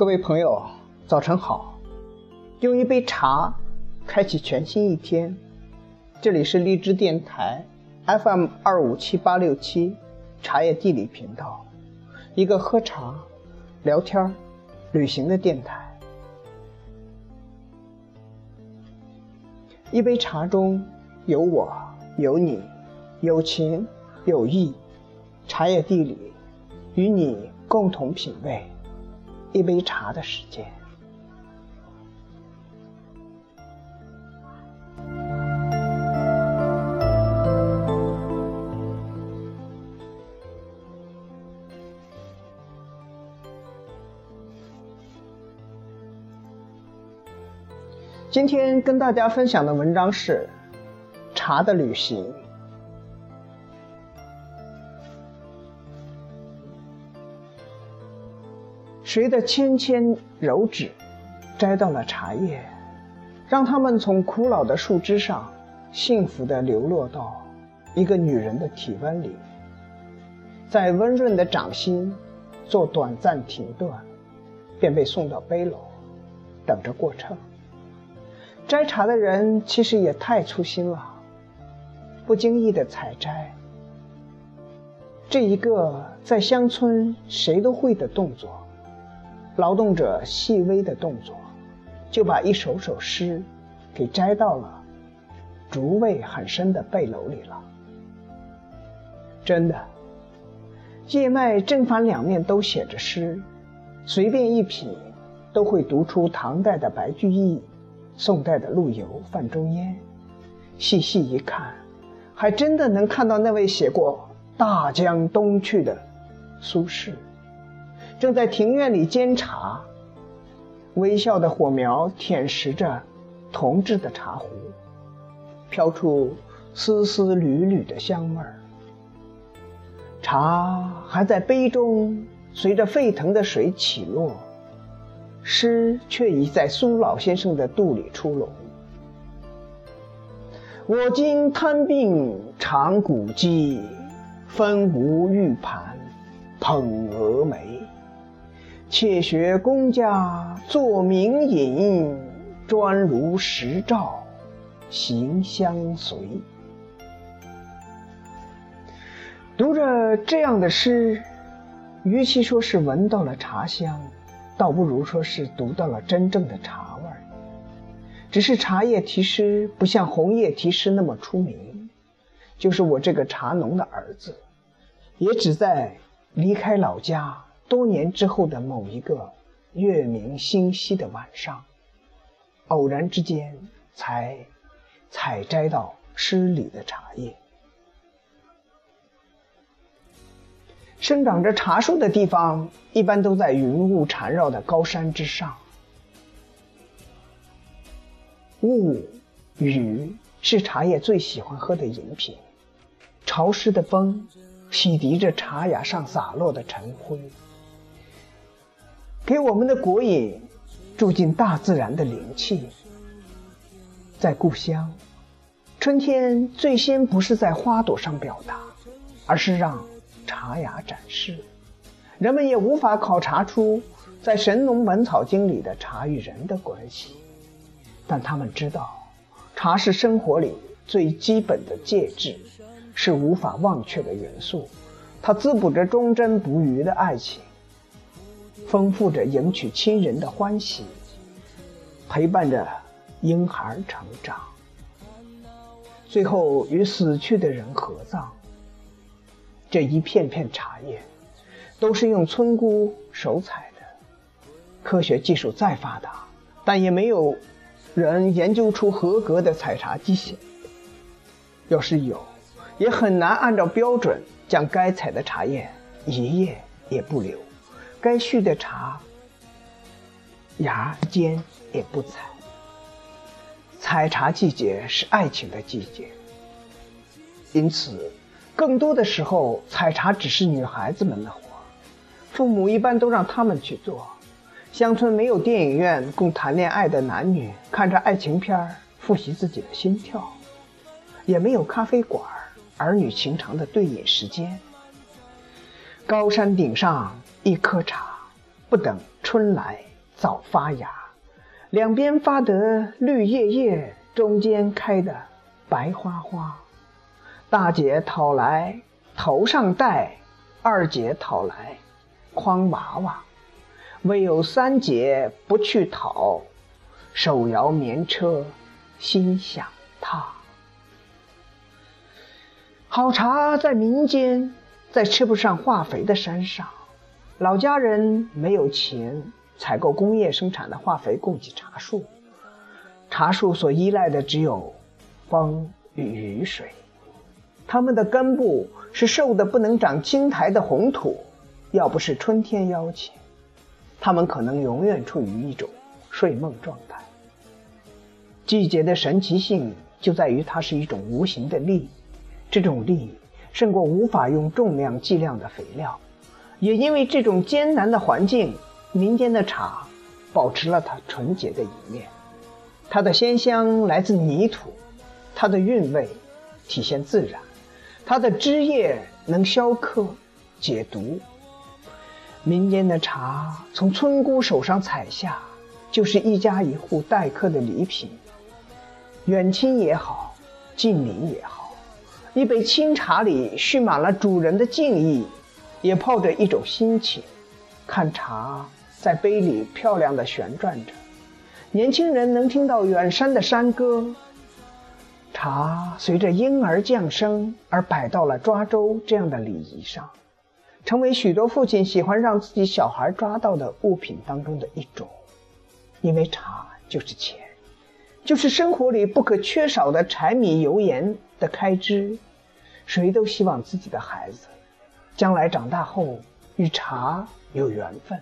各位朋友，早晨好！用一杯茶，开启全新一天。这里是荔枝电台 FM 二五七八六七茶叶地理频道，一个喝茶、聊天、旅行的电台。一杯茶中有我，有你，有情有义，茶叶地理，与你共同品味。一杯茶的时间。今天跟大家分享的文章是《茶的旅行》。谁的纤纤柔指摘到了茶叶，让它们从枯老的树枝上幸福地流落到一个女人的体温里，在温润的掌心做短暂停顿，便被送到背篓，等着过秤。摘茶的人其实也太粗心了，不经意的采摘，这一个在乡村谁都会的动作。劳动者细微的动作，就把一首首诗给摘到了竹味很深的背篓里了。真的，叶脉正反两面都写着诗，随便一品都会读出唐代的白居易，宋代的陆游、范仲淹。细细一看，还真的能看到那位写过《大江东去》的苏轼。正在庭院里煎茶，微笑的火苗舔食着铜制的茶壶，飘出丝丝缕缕的香味儿。茶还在杯中随着沸腾的水起落，诗却已在苏老先生的肚里出笼。我今贪病长骨肌，分无玉盘捧蛾眉。且学公家做名饮，专如石照行相随。读着这样的诗，与其说是闻到了茶香，倒不如说是读到了真正的茶味儿。只是茶叶题诗不像红叶题诗那么出名，就是我这个茶农的儿子，也只在离开老家。多年之后的某一个月明星稀的晚上，偶然之间才采摘到诗里的茶叶。生长着茶树的地方，一般都在云雾缠绕的高山之上。雾、雨是茶叶最喜欢喝的饮品。潮湿的风洗涤着茶芽上洒落的尘灰。给我们的国饮注进大自然的灵气。在故乡，春天最先不是在花朵上表达，而是让茶芽展示。人们也无法考察出在《神农本草经》里的茶与人的关系，但他们知道，茶是生活里最基本的介质，是无法忘却的元素。它滋补着忠贞不渝的爱情。丰富着迎娶亲人的欢喜，陪伴着婴孩成长，最后与死去的人合葬。这一片片茶叶，都是用村姑手采的。科学技术再发达，但也没有人研究出合格的采茶机械。要是有，也很难按照标准将该采的茶叶一叶也不留。该续的茶芽尖也不采。采茶季节是爱情的季节，因此，更多的时候采茶只是女孩子们的活，父母一般都让他们去做。乡村没有电影院供谈恋爱的男女看着爱情片复习自己的心跳，也没有咖啡馆儿女情长的对饮时间。高山顶上。一颗茶，不等春来早发芽，两边发得绿叶叶，中间开的白花花。大姐讨来头上戴，二姐讨来筐娃娃，唯有三姐不去讨，手摇棉车心想他。好茶在民间，在吃不上化肥的山上，老家人没有钱采购工业生产的化肥供给茶树，茶树所依赖的只有风与雨水，它们的根部是瘦的不能长青苔的红土，要不是春天邀请，它们可能永远处于一种睡梦状态。季节的神奇性就在于它是一种无形的力。这种力胜过无法用重量计量的肥料，也因为这种艰难的环境，民间的茶保持了它纯洁的一面。它的鲜香来自泥土，它的韵味体现自然，它的枝叶能消渴解毒。民间的茶从村姑手上采下，就是一家一户待客的礼品，远亲也好，近邻也好。一杯清茶里蓄满了主人的敬意，也泡着一种心情。看茶在杯里漂亮的旋转着，年轻人能听到远山的山歌。茶随着婴儿降生而摆到了抓周这样的礼仪上，成为许多父亲喜欢让自己小孩抓到的物品当中的一种。因为茶就是钱，就是生活里不可缺少的柴米油盐。的开支，谁都希望自己的孩子将来长大后与茶有缘分。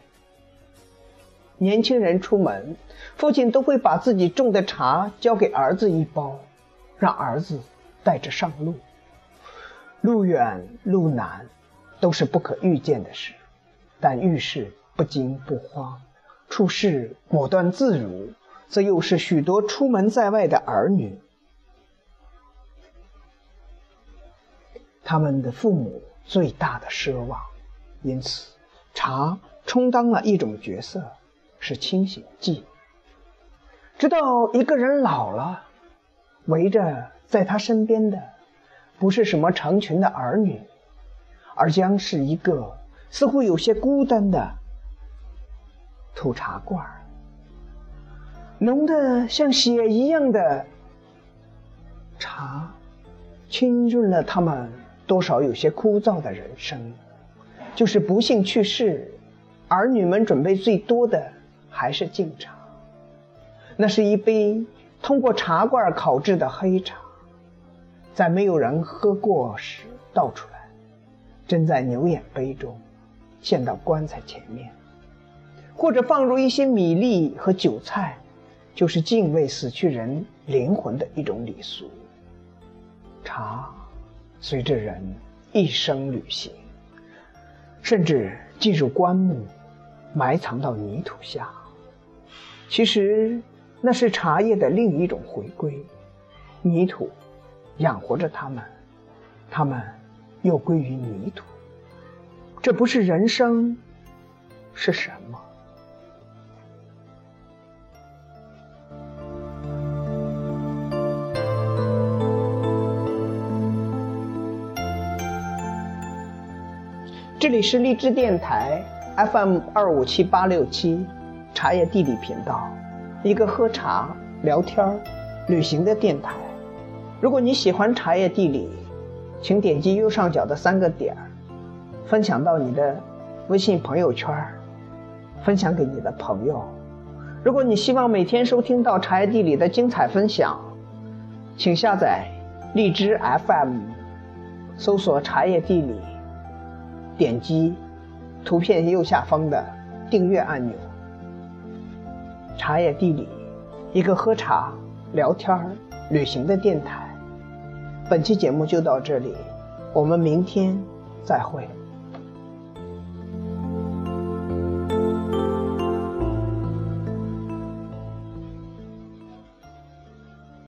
年轻人出门，父亲都会把自己种的茶交给儿子一包，让儿子带着上路。路远路难，都是不可预见的事，但遇事不惊不慌，处事果断自如，则又是许多出门在外的儿女。他们的父母最大的奢望，因此茶充当了一种角色，是清醒剂。直到一个人老了，围着在他身边的，不是什么成群的儿女，而将是一个似乎有些孤单的土茶罐儿，浓的像血一样的茶，浸润了他们。多少有些枯燥的人生，就是不幸去世，儿女们准备最多的还是敬茶。那是一杯通过茶罐烤制的黑茶，在没有人喝过时倒出来，斟在牛眼杯中，献到棺材前面，或者放入一些米粒和韭菜，就是敬畏死去人灵魂的一种礼俗。茶。随着人一生旅行，甚至进入棺木，埋藏到泥土下。其实那是茶叶的另一种回归，泥土养活着它们，它们又归于泥土。这不是人生，是什么？这里是荔枝电台 FM 二五七八六七，茶叶地理频道，一个喝茶、聊天、旅行的电台。如果你喜欢茶叶地理，请点击右上角的三个点儿，分享到你的微信朋友圈，分享给你的朋友。如果你希望每天收听到茶叶地理的精彩分享，请下载荔枝 FM，搜索茶叶地理。点击图片右下方的订阅按钮。茶叶地理，一个喝茶、聊天、旅行的电台。本期节目就到这里，我们明天再会。